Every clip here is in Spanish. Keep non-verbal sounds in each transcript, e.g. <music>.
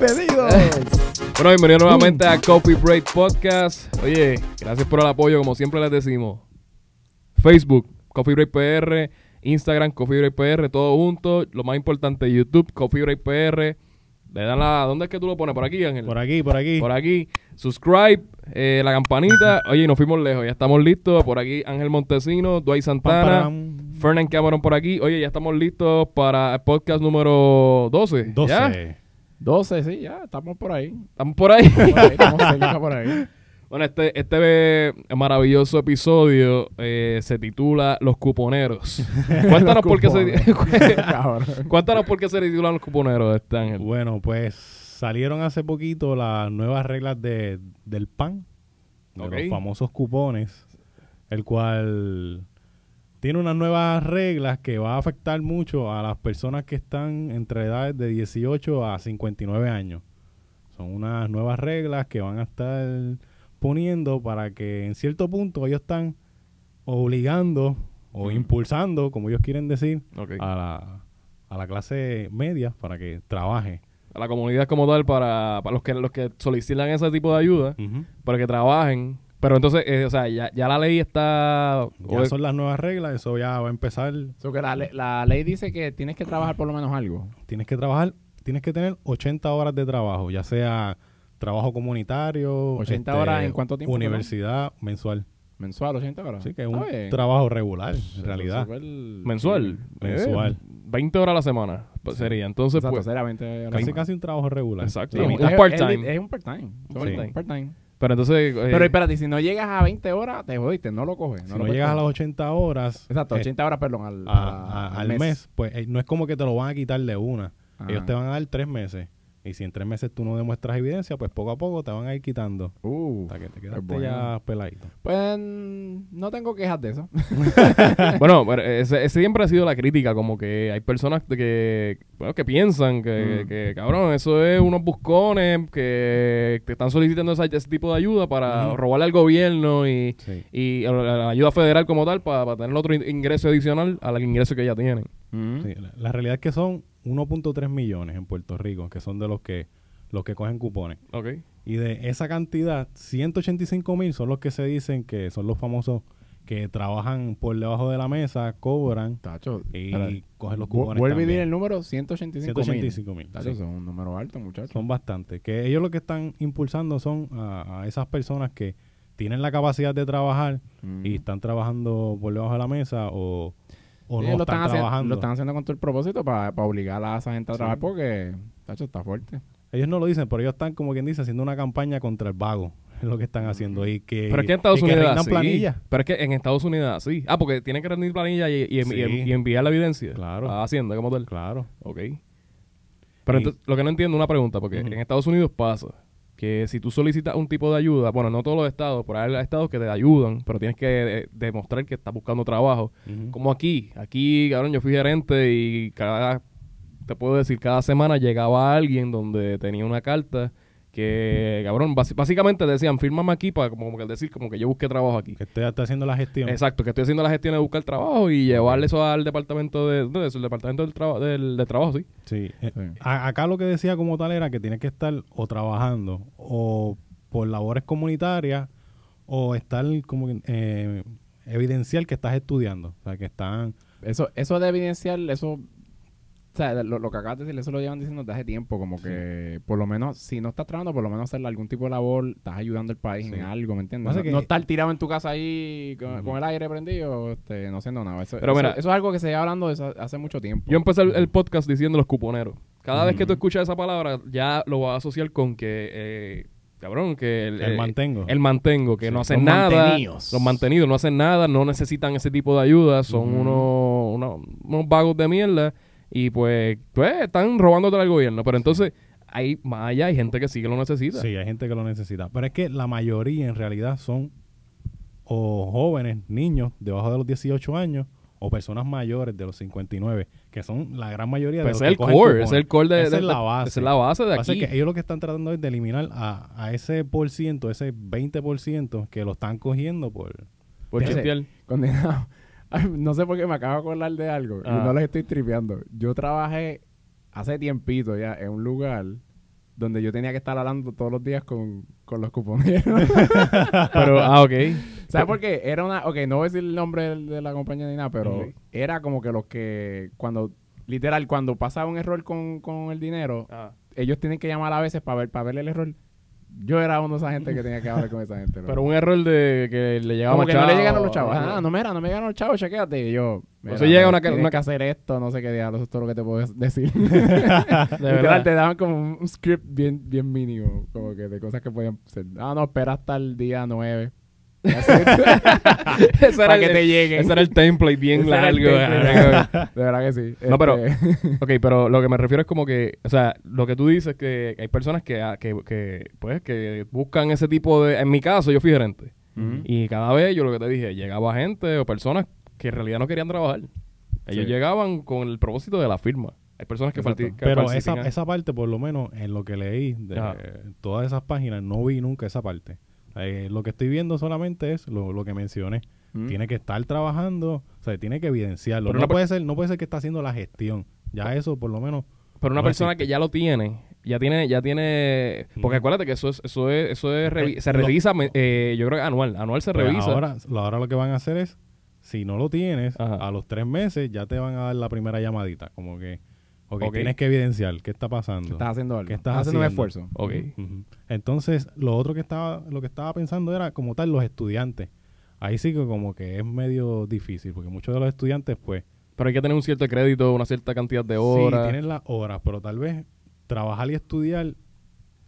Bienvenidos. Bueno, bienvenidos nuevamente a Coffee Break Podcast. Oye, gracias por el apoyo, como siempre les decimos. Facebook, Coffee Break PR, Instagram, Coffee Break PR, todo junto. Lo más importante, YouTube, Coffee Break PR. Le dan la... ¿Dónde es que tú lo pones? ¿Por aquí, Ángel? Por aquí, por aquí. Por aquí. Subscribe, eh, la campanita. Oye, nos fuimos lejos. Ya estamos listos. Por aquí, Ángel Montesino, Dwight Santana. Fernan Cameron por aquí. Oye, ya estamos listos para el podcast número 12. 12. ¿Ya? 12, sí, ya, estamos por ahí. ¿Estamos por ahí? Por ahí, estamos <laughs> cerca por ahí. Bueno, este, este maravilloso episodio eh, se titula Los Cuponeros. <laughs> Cuéntanos por qué se. <laughs> Cuéntanos por qué se titulan los cuponeros, este Ángel. Bueno, pues salieron hace poquito las nuevas reglas de, del PAN, de los famosos cupones, el cual tiene unas nuevas reglas que va a afectar mucho a las personas que están entre edades de 18 a 59 años. Son unas nuevas reglas que van a estar poniendo para que en cierto punto ellos están obligando o impulsando, como ellos quieren decir, a la, a la clase media para que trabaje. A la comunidad como tal, para, para los que los que solicitan ese tipo de ayuda, para que trabajen. Pero entonces, eh, o sea, ya, ya la ley está... Ya son las nuevas reglas, eso ya va a empezar. So que la, la ley dice que tienes que trabajar por lo menos algo. Tienes que trabajar, tienes que tener 80 horas de trabajo, ya sea trabajo comunitario, 80 horas en cuánto tiempo, Universidad mensual. Mensual, 80 horas. Sí, que es un bien. trabajo regular, en realidad. mensual. Mensual. Eh, 20 horas a la semana pues, sería. Entonces, Exacto, pues... será 20 horas. Casi, casi un trabajo regular. Exacto. Sí, Un- es, part-time. Es, es un part-time. Sí. Un part-time. Pero entonces... eh, Pero espérate, si no llegas a 20 horas, te jodiste, no lo coges. Si no lo llegas a las coger. 80 horas Exacto, eh, 80 horas, perdón, al, a- a- a- al mes. pues eh, no es como que te lo van a quitar de una. Ajá. Ellos te van a dar tres meses. Y si en tres meses tú no demuestras evidencia, pues poco a poco te van a ir quitando. Uh, Hasta que te quedaste bueno. ya peladito. pues no tengo quejas de eso. <laughs> <laughs> Bueno, pero ese, ese siempre ha sido la crítica, como que hay personas que, bueno, que piensan que, Mm. que, cabrón, eso es unos buscones que te están solicitando ese tipo de ayuda para robarle al gobierno y, Sí. y a la, la ayuda federal como tal para, tener otro in- ingreso adicional al ingreso que ya tienen. Sí, la, la realidad es que son 1.3 millones en Puerto Rico, que son de los que los que cogen cupones. Ok. Y de esa cantidad, 185 mil son los que se dicen que son los famosos que trabajan por debajo de la mesa, cobran Tacho, y cogen los cupones. Vuelve también. di el número 185 mil. 185 mil. Tacho, sí. eso es un número alto, muchachos. Son bastantes. Que ellos lo que están impulsando son a, a esas personas que tienen la capacidad de trabajar Mm. y están trabajando por debajo de la mesa o, o no lo, están, están haciendo, trabajando. lo están haciendo con todo el propósito para obligar a esa gente a Sí. trabajar porque, tacho, está fuerte. Ellos no lo dicen, pero ellos están, como quien dice, haciendo una campaña contra el vago. <laughs> Es lo que están haciendo. Y que, Pero es que en Estados Unidos así. Pero es que en Estados Unidos sí. Ah, porque tienen que rendir planilla y, y, Sí. y- y enviar la evidencia Claro. a Hacienda como tal. Claro. Ok. Pero entonces, lo que no entiendo, una pregunta, porque en Estados Unidos pasa que si tú solicitas un tipo de ayuda, bueno, no todos los estados, por ahí hay estados que te ayudan, pero tienes que eh, demostrar que estás buscando trabajo. Como aquí, aquí, cabrón, yo fui gerente y cada, te puedo decir, cada semana llegaba alguien donde tenía una carta que, cabrón, básicamente decían, fírmame aquí para como que decir como que yo busqué trabajo aquí. Que esté, está haciendo la gestión. Exacto, que estoy haciendo la gestión de buscar trabajo y llevarle eso al departamento de, de eso, el departamento del, traba- del, de trabajo, sí. Sí. Eh, Sí. a- acá lo que decía como tal era que tienes que estar o trabajando o por labores comunitarias o estar como que, eh, evidencial que estás estudiando. O sea, que están... Eso, eso de evidenciar, eso, sea, lo, lo que acabas de decir, eso lo llevan diciendo desde hace tiempo, como que por lo menos, si no estás trabajando, por lo menos hacer algún tipo de labor, estás ayudando al país Sí. en algo, ¿me entiendes? No, que- no estar tirado en tu casa ahí con, el aire prendido, este, no haciendo nada. Eso, Pero eso- mira- eso es algo que se lleva hablando desde hace mucho tiempo. Yo empecé el, el podcast diciendo los cuponeros. Cada vez que tú escuchas esa palabra, ya lo vas a asociar con que, eh, cabrón, que el, El eh, mantengo. el mantengo, que Sí. no hacen Los nada. mantenidos. Los mantenidos no hacen nada, no necesitan ese tipo de ayuda, son unos, unos vagos de mierda y pues, pues están robándote al gobierno. Pero entonces, hay más allá, hay gente que sí que lo necesita. Sí, hay gente que lo necesita. Pero es que la mayoría en realidad son o jóvenes, niños debajo de los 18 años o personas mayores de los 59, que son la gran mayoría de Pues los ese es que el core, es el core de, Esa de- es la de- base. esa es la base de aquí. que ellos lo que están tratando es de eliminar a, a ese por ciento, ese 20% que lo están cogiendo por... Por. Condenado. No sé por qué me acabo de acordar de algo Ah. y no les estoy tripeando. Yo trabajé hace tiempito ya en un lugar donde yo tenía que estar hablando todos los días con, con los cuponeros. <laughs> Pero, ah, ok. ¿Sabes por qué? Era una... Ok, no voy a decir el nombre de, la compañía ni nada, pero era como que los que... Cuando... Literal, cuando pasaba un error con, con el dinero, Ah. ellos tienen que llamar a veces para ver, para ver el error. Yo era uno de esa gente que tenía que hablar con esa gente. Pero un error de que le llegaba como que no le a los chavos. Ah, no, mira, no me llegan los chavos, chequéate. Y yo, mira, Eso llega no, una- tienes una- que hacer esto, no sé qué diablos, eso es todo lo que te puedo decir. <laughs> <laughs> De verdad. te daban como un, un script bien, bien mínimo, como que de cosas que podían ser. Ah, no, espera hasta el día 9. <laughs> Ese era para el- que te lleguen. Ese era el template bien Ese el largo. template. <laughs> De verdad que sí. No, pero- Este, ok, pero lo que me refiero es como que, o sea, lo que tú dices que hay personas que, ah, que, que, pues, que buscan ese tipo de... En mi caso, yo fui gerente. Y cada vez, yo lo que te dije, llegaba gente o personas que en realidad no querían trabajar. Ellos Sí. llegaban con el propósito de la firma. Hay personas que, que Pero esa, esa parte, por lo menos en lo que leí de Ajá. todas esas páginas, no vi nunca esa parte. Eh, lo que estoy viendo solamente es lo, lo que mencioné. Ujú. Tiene que estar trabajando, o sea, tiene que evidenciarlo. Pero no, puede ser, no puede ser que está haciendo la gestión. Ya eso, por lo menos, Pero una no persona existe. que ya lo tiene, ya tiene, ya tiene, porque acuérdate que eso es, eso es, eso es, revi- Eh, se lo- revisa, eh, yo creo que anual, anual se Pues revisa. Ahora, lo- ahora lo que van a hacer es, si no lo tienes, Ajá. a los tres meses ya te van a dar la primera llamadita. Como que, ok, Ok. tienes que evidenciar qué está pasando. Estás haciendo algo. ¿Qué estás haciendo un esfuerzo. Ok. Entonces, lo otro que estaba, lo que estaba pensando era como tal los estudiantes. Ahí sí que como que es medio difícil, porque muchos de los estudiantes, pues, Pero hay que tener un cierto crédito, una cierta cantidad de sí, horas. tienen las horas, pero tal vez trabajar y estudiar,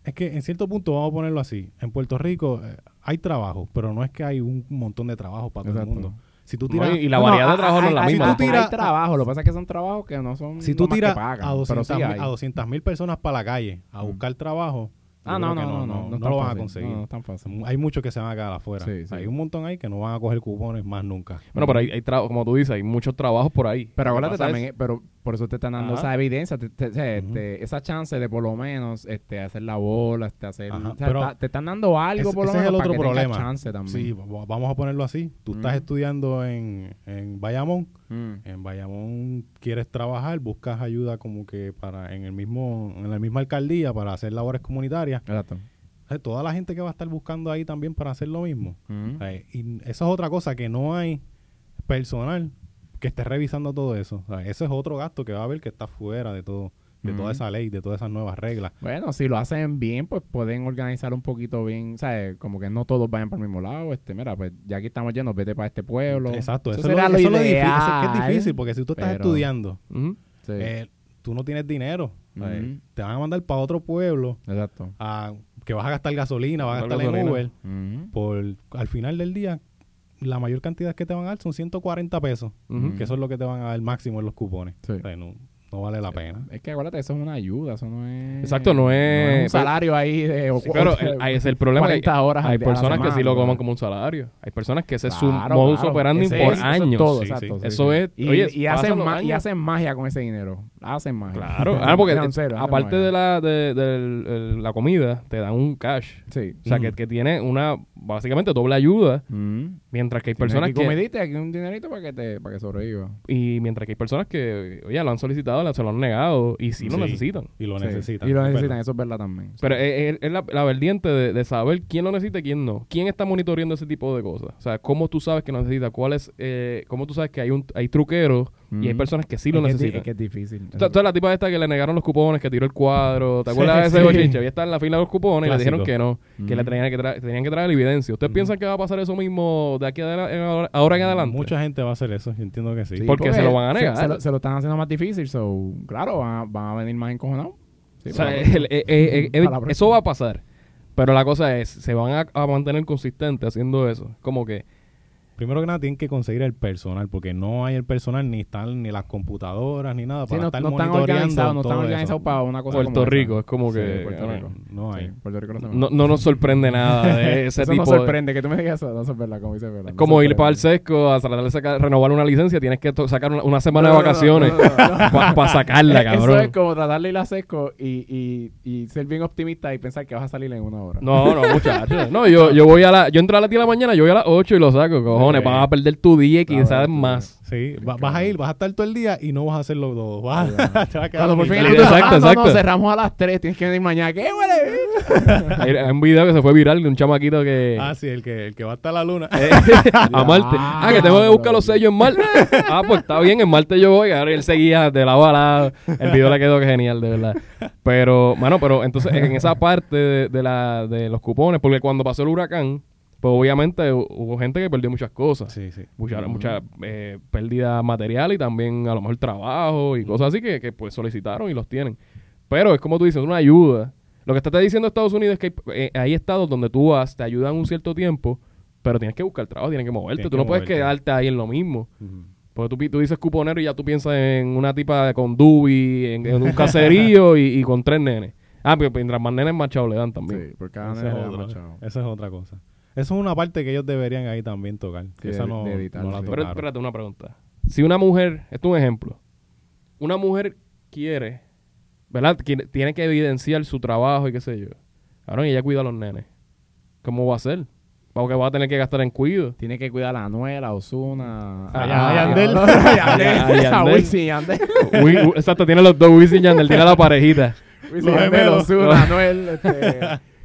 es que en cierto punto vamos a ponerlo así. En Puerto Rico eh, hay trabajo, pero no es que hay un montón de trabajo para todo el mundo. Si tú No, tiras, y, y la No, variedad no, de trabajo no es hay- la misma. Si tú tiras- Hay trabajo, lo que pasa es que son trabajos que no son si tú tiras pagan, a pero 200 sí mil hay. a 200 mil personas para la calle a Mm. buscar trabajo, Ah, no, no, no, no, no, no lo van a conseguir. No, no es tan fácil. Hay muchos que se van a quedar afuera. Sí, sí. Hay un montón ahí que no van a coger cupones más nunca. Bueno, pero hay, hay como tú dices, hay muchos trabajos por ahí. Pero acuérdate también, es- pero por eso te están dando Ajá. esa evidencia, te- esa chance de por lo menos este, hacer la bola, este, hacer, o sea, te están dando algo por lo ese es menos el para otro que problema. chance también. Sí, va- vamos a ponerlo así. Tú estás estudiando en, en Bayamón. Mm. En Bayamón quieres trabajar, buscas ayuda como que para en el mismo en la misma alcaldía para hacer labores comunitarias. Exacto. O sea, toda la gente que va a estar buscando ahí también para hacer lo mismo. Mm. O sea, y eso es otra cosa que no hay personal que esté revisando todo eso. O sea, ese es otro gasto que va a haber que está fuera de todo de toda esa ley, de todas esas nuevas reglas. Bueno, si lo hacen bien, pues pueden organizar un poquito bien, ¿sabes? Como que no todos vayan para el mismo lado. Este, mira, pues ya aquí estamos yendo, vete para este pueblo. Exacto, eso, sería es lo, eso es lo difícil, ideal, eso es que es difícil porque si tú estás pero- estudiando. Sí, eh, tú no tienes dinero. Ujú. Te van a mandar para otro pueblo exacto. a, que vas a gastar gasolina, vas a Gastar gastar en gasolina. Uber. Ujú. Por, al final del día, la mayor cantidad que te van a dar son 140 pesos, que eso es lo que te van a dar máximo en los cupones. Sí. O sea, no, no vale la pena. Es que acuérdate, eso es una ayuda, eso no es... Exacto, no es- un salario ahí de... Sí, pero el, <laughs> ahí es el problema. que 40 horas hay personas que sí lo coman como un salario. Hay personas que ese es Claro, su modus claro. operandi Ese por es- eso es años. todo, Sí, exacto, sí. Eso sí. es- Y, oye, y pasan hacen y años. hacen magia con ese dinero. Hacen magia. Claro, <laughs> ah, porque No, aparte de la de, la comida, te dan un cash. Sí. O sea, que, Ujú. que tiene una, básicamente, doble ayuda. Mm. Mientras que hay personas aquí que... comidita, aquí un dinerito para que te para que sobreviva. Y mientras que hay personas que, oye, lo han solicitado, se lo han negado y sí lo Sí. necesitan. Y lo Sí. necesitan. Y lo es necesitan, eso es verdad también. Pero es, es- es la, la vertiente de, de saber quién lo necesita y quién no. ¿Quién está monitoreando ese tipo de cosas? O sea, cómo tú sabes que lo necesita, cuál es, eh, cómo tú sabes que hay un hay truqueros y hay Mm. personas que sí lo es que es di- necesitan. Es que es difícil. Tú- tú eres la tipa esta que le negaron los cupones, que tiró el cuadro. ¿Te acuerdas de <laughs> ese Sí. bochinche? Había estado en la fila de los cupones y le dijeron que no, que le Ujú. tenían que, tra- tenían que traer la evidencia. ¿Ustedes Ujú. piensan que va a pasar eso mismo de aquí adela- en ahora, ahora en adelante? Mucha gente va a hacer eso, yo entiendo que sí. Sí, porque se lo van a negar. Se, lo, se lo están haciendo más difícil, so, claro, van a, van a venir más encojonados. O sea, la el- la eso va a pasar. Pero la cosa es, se van a, a mantener consistentes haciendo eso. Como que, Primero que nada tienen que conseguir el personal, porque no hay el personal, ni están ni las computadoras, ni nada Sí, para no, estar no están organizados, no están organizados para una cosa Puerto como esa. Rico es como Sí, que... Puerto no, Rico. No hay. Sí, Puerto Rico no se No, no nos sorprende nada de <laughs> ese eso tipo no de... sorprende, que tú me digas eso, no sorprende, como dice. Es no como ir para el sesco a tratar de sacar- renovar una licencia, tienes que sacar una, una semana No, de no, no, vacaciones no, no, no. para sacarla, <laughs> cabrón. Eso es como tratar de ir a sesco y, y, y ser bien optimista y pensar que vas a salir en una hora. No, no, muchachos. <laughs> No, yo, yo voy a la... Yo entro a las 10 de la mañana, yo voy a las 8 y lo saco, cojones. Cupones, vas a perder tu día y quizás más. Sí, va- vas a ir, vas a estar todo el día y no vas a hacerlo todo. Vas a- <laughs> te va a quedar Cuando por fin dormido. el Exacto, exacto, exacto. cerramos a las 3, tienes que venir mañana. ¿Qué huele? <laughs> Hay, hay un video que se fue viral de un chamaquito que... Ah, sí, el que, el que va hasta la luna. Eh, <laughs> a Marte. Ah, que tengo que buscar los sellos en Marte. Ah, pues está bien, en Marte yo voy. Ahora él seguía de lado a lado. El video le quedó genial, de verdad. Pero, mano, pero entonces en esa parte de, de la, de los cupones, porque cuando pasó el huracán, pues obviamente hu- hubo gente que perdió muchas cosas. Sí, sí. Mucha, mucha eh, pérdida material y también a lo mejor trabajo y cosas así que, que, pues solicitaron y los tienen. Pero es como tú dices, una ayuda. Lo que te está diciendo Estados Unidos es que hay, eh, hay estados donde tú vas, te ayudan un cierto tiempo, pero tienes que buscar trabajo, tienes que moverte. Tienes tú que no puedes moverte. quedarte ahí en lo mismo. Ujú. Porque tú, pi- tú dices cuponero y ya tú piensas en una tipa con dubi, en, en un caserío y, y con tres nenes. Ah, pero mientras más nenes, más chavo le dan también. Sí, por cada nene es, otra, más chavo. esa es otra cosa. Eso es una parte que ellos deberían ahí también tocar. Sí, esa no, de editar, no la sí. Pero tocaron. espérate una pregunta. Si una mujer, esto es un ejemplo, una mujer quiere, ¿verdad? Quiere- tiene que evidenciar su trabajo y qué sé yo. Ahora ella cuida a los nenes. ¿Cómo va a ser? Porque va a tener que gastar en cuido. Tiene que cuidar a Anuel, a Osuna, Ah, a Yandel. <laughs> <laughs> a Yandel, a. Wisin y Yandel. Wi- <laughs> wi- exacto, tiene los dos Wisin y Yandel, tiene la parejita. Wisin Los y Yandel, gemelos. Osuna, Anuel, este,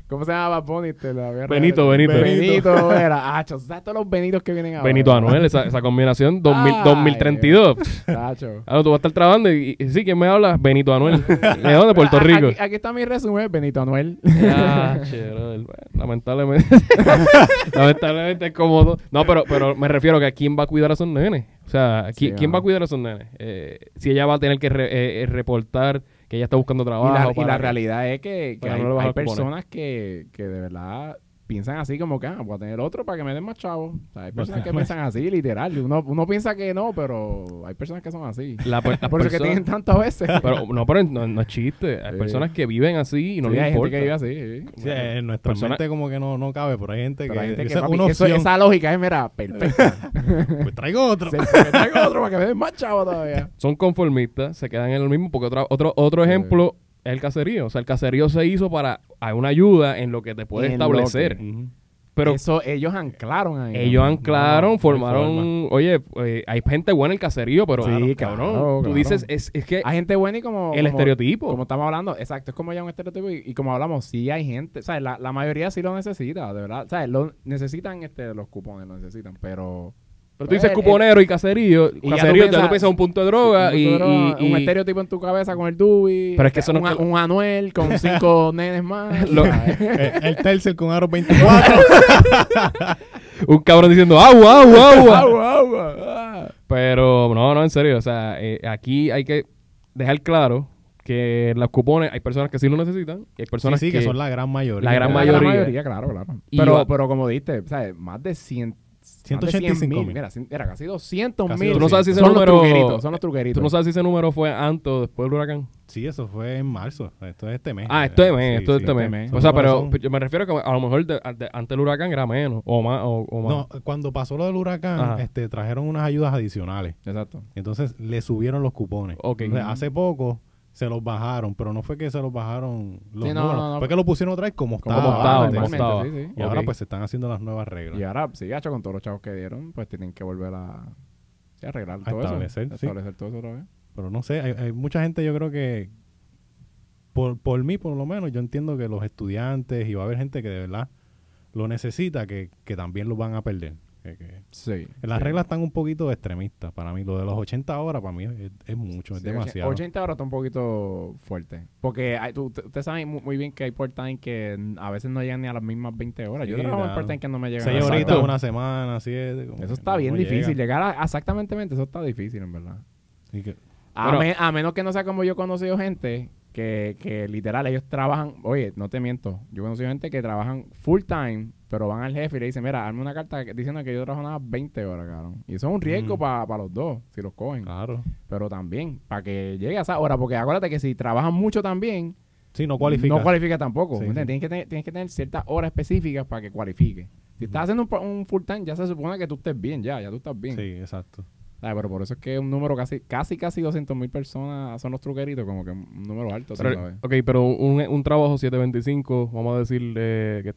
¿cómo se llama Bad Bunny? Este, la guerra Benito, Benito. Benito era, ah, ¿sabes todos los Benitos que vienen ahora? Benito Anuel, esa, esa combinación 2000, Ay, 2032. Tacho. <laughs> Ahora tú vas a estar trabajando y, y- sí, ¿quién me habla? Benito Anuel. ¿De dónde? Puerto Rico. Aquí, aquí está mi resumen, Benito Anuel. Brother, bueno, lamentablemente. <laughs> lamentablemente es cómodo. No, pero, pero me refiero que a quién va a cuidar a esos nenes. O sea, ¿qui- Sí, ¿quién ah. va a cuidar a esos nenes? Eh, si ella va a tener que re- eh, eh, reportar que ella está buscando Y trabajo. y la realidad es que, que hay, hay personas que, que de verdad piensan así como que ah, voy a tener otro para que me den más chavos. O sea, hay personas que piensan así, literal. Uno, uno piensa que no, pero hay personas que son así. La, per- <laughs> Por eso que tienen tanto a veces. <laughs> pero no, pero no, no es chiste. Hay Sí. personas que viven así y no Sí, les hay importa. gente que vive así. sí. Sí, en nuestra Persona- mente como que no, no cabe, pero hay gente Pero que, hay gente que, papi, una eso- esa lógica es, mira, perfecta. <laughs> Pues traigo otro. Me traigo otro para que me den más chavos todavía. Son conformistas, se quedan en lo mismo. Porque otra, otro, otro Sí. ejemplo es el caserío. O sea, el caserío se hizo para hay una ayuda en lo que te puede establecer. Pero eso ellos anclaron ahí. Ellos ¿no? anclaron, no formaron. Oye, eh, hay gente buena en el caserío, pero. Sí, cabrón. claro, tú claro. dices, es, es que. Hay gente buena y como... el como- estereotipo. Como estamos hablando, exacto, es como ya un estereotipo y, y como hablamos, sí hay gente, ¿sabes? La, la mayoría sí lo necesita, de verdad, ¿sabes? Lo necesitan este, los cupones, lo necesitan, pero... pero tú dices Eh, cuponero y caserío. y ya caserío, ya tú piensas- piensas un punto de droga un y. de droga, y- un y- estereotipo en tu cabeza con el Dubi, Pero es que eso no un, es que- un Anuel con <laughs> cinco nenes más. Lo- el, <laughs> el Telcel con aro 24. <laughs> un cabrón diciendo agua, agua, agua. agua, agua, ah. Pero no, no, en serio. O sea, eh, aquí hay que dejar claro que los cupones hay personas que sí lo necesitan y hay personas sí, sí, que, que son la gran mayoría. La gran La mayoría. claro, claro. Y Pero, va- pero como diste, ¿sabes? Más de 100... 185 mil. Mira, era casi 200 Casi mil. Tú no sabes si ese son número- Los truqueritos, son los truqueritos. Tú no sabes si ese número fue antes o después del huracán. Sí, eso fue en marzo. Esto es este mes. Ah, esto es mes, Sí, esto es sí. este mes. este mes. O sea, pero son- yo me refiero que a lo mejor de- de- ante el huracán era menos o más. O, o más. No, cuando pasó lo del huracán, Ajá. este, trajeron unas ayudas adicionales. Exacto. Entonces le subieron los cupones. Ok. Entonces, hace poco se los bajaron, pero no fue que se los bajaron los Sí, no, números, no, no. fue que lo pusieron otra vez como Como estaba. como estaba. Sí, sí. Y ahora pues se están haciendo las nuevas reglas. Y ahora, sí, gacho, con todos los chavos que dieron, pues tienen que volver a, arreglar A todo establecer, eso. sí. Establecer todo eso otra vez. Pero no sé, hay, hay mucha gente yo creo que, por, por mí por lo menos, yo entiendo que los estudiantes y va a haber gente que de verdad lo necesita, que, que también lo van a perder. Que- que- Sí. Las sí. reglas están un poquito extremistas para mí. Lo de los 80 horas para mí es, es mucho, es demasiado. 80 ahora está un poquito fuerte. Porque ustedes saben mu- muy bien que hay part-time que a veces no llegan ni a las mismas 20 horas. Yo trabajo en part-time que no me llegan Seis a las horitas, Exacto. una semana, siete. como Eso que está no bien difícil. llega. Llegar a exactamente eso está difícil, en verdad. Que- A, Bueno. me- a menos que no sea como yo he conocido gente que, que literal ellos trabajan, oye, no te miento, yo he conocido gente que trabajan full time, pero van al jefe y le dicen, mira, hazme una carta diciendo que yo trabajo nada más 20 horas, cabrón. Y eso es un riesgo Mm. para los dos, si los cogen. claro. Pero también, para que llegue a esa hora, porque acuérdate que si trabajan mucho también, Sí, no cualifica. no cualifica tampoco. Tienes, que tener, tienes que tener ciertas horas específicas para que cualifique. Si estás haciendo un, un full time, ya se supone que tú estés bien, ya, ya tú estás bien. Sí, exacto. Ah, pero por eso es que un número casi, casi, casi 200 mil personas son los truqueritos, como que un número alto, Pero- sabes. ok, pero un, un trabajo 725, vamos a decir eh, que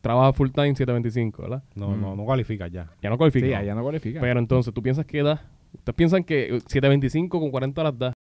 trabaja full time 725, ¿verdad? No, no, no cualificas ya. Ya no cualifica. Sí, allá no cualifica. Pero entonces, ¿tú piensas que da? ¿Ustedes piensan que 725 con 40 horas da?